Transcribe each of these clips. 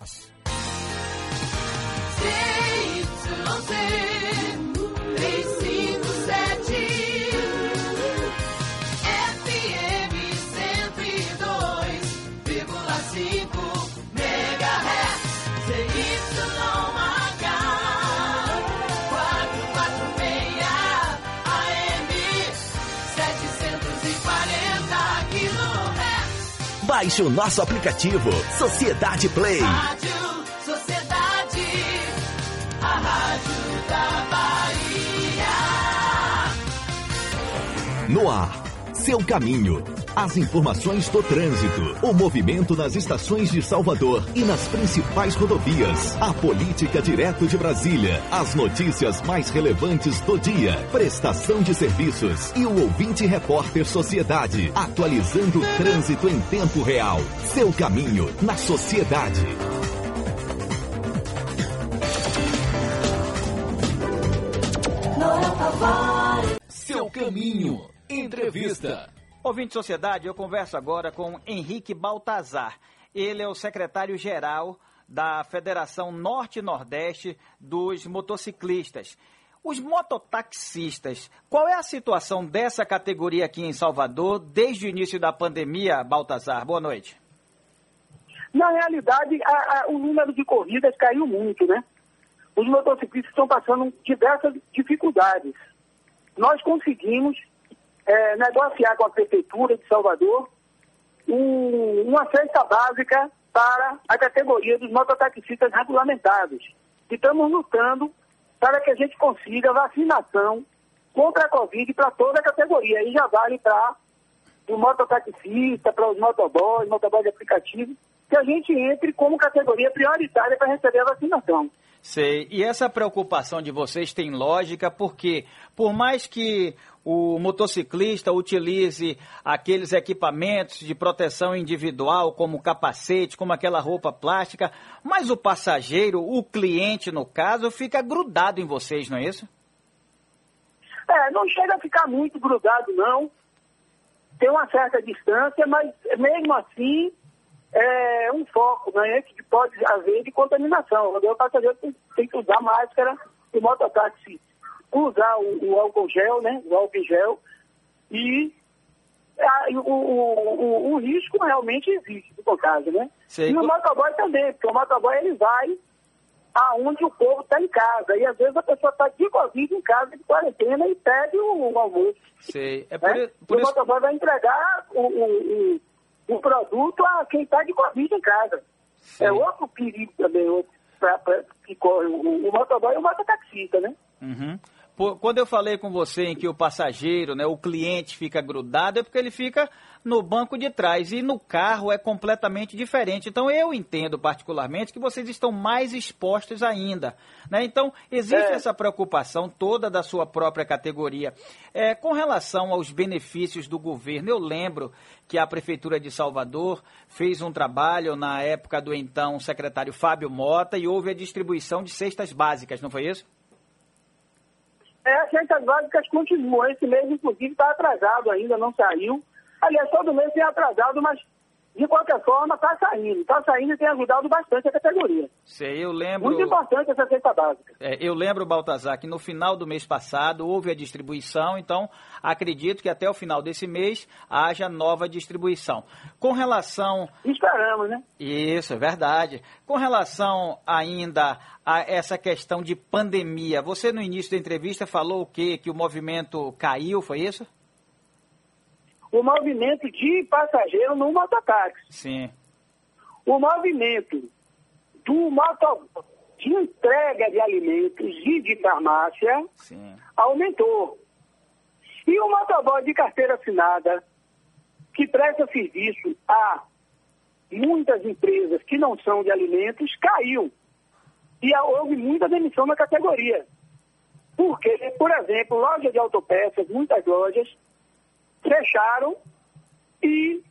ます Baixe o nosso aplicativo Sociedade Play. Rádio Sociedade, a rádio da Bahia. No ar, seu caminho. As informações do trânsito, o movimento nas estações de Salvador e nas principais rodovias, a política direto de Brasília, as notícias mais relevantes do dia, prestação de serviços e o ouvinte repórter Sociedade, atualizando o trânsito em tempo real. Seu caminho na sociedade. Seu caminho. Entrevista. Ouvinte de Sociedade, eu converso agora com Henrique Baltazar. Ele é o secretário-geral da Federação Norte-Nordeste dos Motociclistas. Os mototaxistas, qual é a situação dessa categoria aqui em Salvador desde o início da pandemia, Baltazar? Boa noite. Na realidade, a, a, o número de corridas caiu muito, né? Os motociclistas estão passando diversas dificuldades. Nós conseguimos é, negociar com a Prefeitura de Salvador um, uma cesta básica para a categoria dos mototaxistas regulamentados. E estamos lutando para que a gente consiga vacinação contra a Covid para toda a categoria. Aí já vale para o mototaxista, para os motoboys, motoboy de aplicativo, que a gente entre como categoria prioritária para receber a vacinação. Sei. E essa preocupação de vocês tem lógica porque, por mais que o motociclista utilize aqueles equipamentos de proteção individual, como capacete, como aquela roupa plástica, mas o passageiro, o cliente no caso, fica grudado em vocês, não é isso? É, não chega a ficar muito grudado, não. Tem uma certa distância, mas mesmo assim é um foco né, que pode haver de contaminação. O passageiro tem, tem que usar máscara, o mototáxi usar o, o, álcool gel, né, o álcool gel, e a, o, o, o, risco realmente existe de contágio, né? Sei. E o motoboy também, porque o motoboy ele vai aonde o povo está em casa. E às vezes a pessoa está de Covid em casa, de quarentena, e pede o, o almoço. Sei. É por, né? por o isso... motoboy vai entregar o, o, o produto a quem está de Covid em casa. Sei. É outro perigo também, outro, pra, pra, que corre o, o motoboy e o mototaxista, né? Uhum. Quando eu falei com você em que o passageiro, né, o cliente fica grudado, é porque ele fica no banco de trás e no carro é completamente diferente. Então eu entendo particularmente que vocês estão mais expostos ainda. Né? Então existe É. essa preocupação toda da sua própria categoria. É, com relação aos benefícios do governo, eu lembro que a Prefeitura de Salvador fez um trabalho na época do então secretário Fábio Mota e houve a distribuição de cestas básicas, não foi isso? É, as rentas básicas continuam. Esse mês, inclusive, está atrasado ainda, não saiu. Aliás, todo mês tem atrasado, mas de qualquer forma está saindo. Está saindo e tem ajudado bastante a categoria. Sei, eu lembro. Muito importante essa cesta básica. É, eu lembro, Baltazar, que no final do mês passado houve a distribuição, então acredito que até o final desse mês haja nova distribuição. Com relação. Esperamos, né? Isso, é verdade. Com relação ainda a essa questão de pandemia, você no início da entrevista falou o quê? Que o movimento caiu, foi isso? O movimento de passageiro no mototáxi. Sim. O movimento do moto de entrega de alimentos e de farmácia Sim. aumentou. E o motoboy de carteira assinada, que presta serviço a muitas empresas que não são de alimentos, caiu. E houve muita demissão na categoria. Porque, por exemplo, loja de autopeças, muitas lojas fecharam e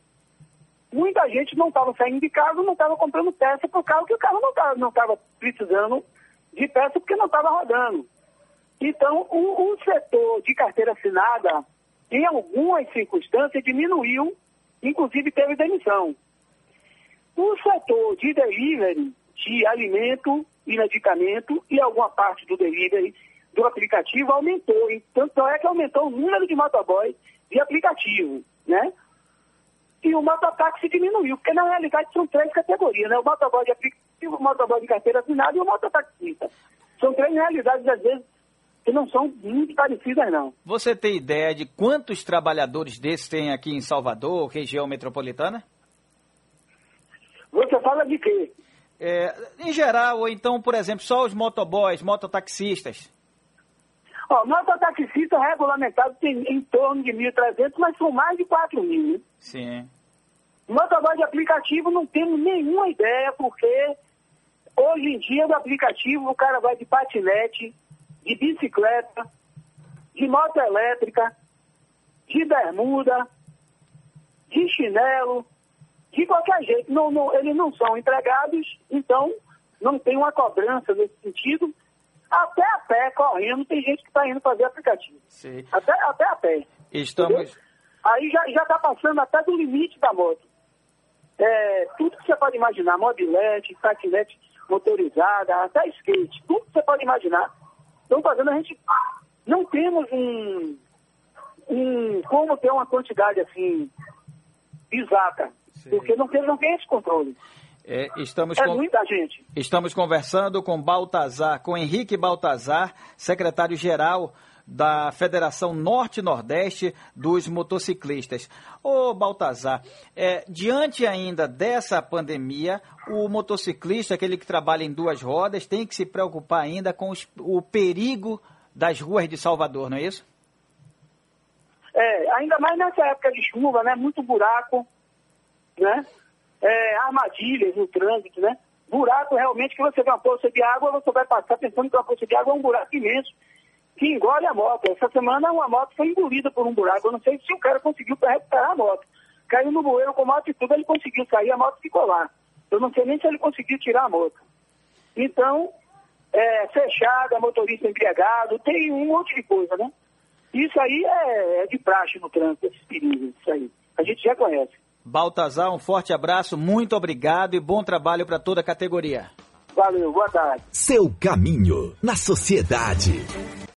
muita gente não estava saindo de casa, não estava comprando peça o carro, que o carro não estava não estava precisando de peça porque não estava rodando. Então, o, setor de carteira assinada, em algumas circunstâncias, diminuiu, inclusive teve demissão. O setor de delivery de alimento e medicamento e alguma parte do delivery do aplicativo aumentou. Tanto é que aumentou o número de motoboys de aplicativo, né? E o mototáxi diminuiu, porque na realidade são três categorias, né? O motoboy de aplicativo, o motoboy de carteira assinada e o mototaxista. São três realidades, às vezes, que não são muito parecidas, não. Você tem ideia de quantos trabalhadores desses tem aqui em Salvador, região metropolitana? Você fala de quê? É, em geral, ou então, por exemplo, só os motoboys, mototaxistas? Ó, mototaxista regulamentado tem em torno de 1.300, mas são mais de 4 mil. né? Sim. Motoboy de aplicativo não temos nenhuma ideia, porque hoje em dia do aplicativo o cara vai de patinete, de bicicleta, de moto elétrica, de bermuda, de chinelo, de qualquer jeito. Não, não, eles não são empregados, então não tem uma cobrança nesse sentido. Até a pé, correndo, tem gente que está indo fazer aplicativo. Sim. Até, até a pé. Estamos. Entendeu? Aí já está passando até do limite da moto. É, tudo que você pode imaginar, mobilete, patinete motorizada, até skate, tudo que você pode imaginar. Estão fazendo, a gente não temos um, um como ter uma quantidade assim exata, Sim. porque não tem, não tem esse controle. É, estamos, É com- muita gente. estamos conversando com Baltazar, com Henrique Baltazar, secretário-geral da Federação Norte-Nordeste dos Motociclistas. Ô Baltazar, é, diante ainda dessa pandemia, o motociclista, aquele que trabalha em duas rodas, tem que se preocupar ainda com os- o perigo das ruas de Salvador, não é isso? É, ainda mais nessa época de chuva, né? Muito buraco, né? É, armadilhas no trânsito, né? Buraco realmente que você vê uma poça de água, você vai passar pensando que uma poça de água é um buraco imenso que engole a moto. Essa semana uma moto foi engolida por um buraco. Eu não sei se o cara conseguiu para recuperar a moto. Caiu no bueiro com moto e tudo, ele conseguiu sair, a moto ficou lá. Eu não sei nem se ele conseguiu tirar a moto. Então, é, fechada, motorista embriagado, tem um monte de coisa, né? Isso aí é, é de praxe no trânsito, esses perigos, isso aí. A gente já conhece. Baltazar, um forte abraço, muito obrigado e bom trabalho para toda a categoria. Valeu, boa tarde. Seu caminho na sociedade.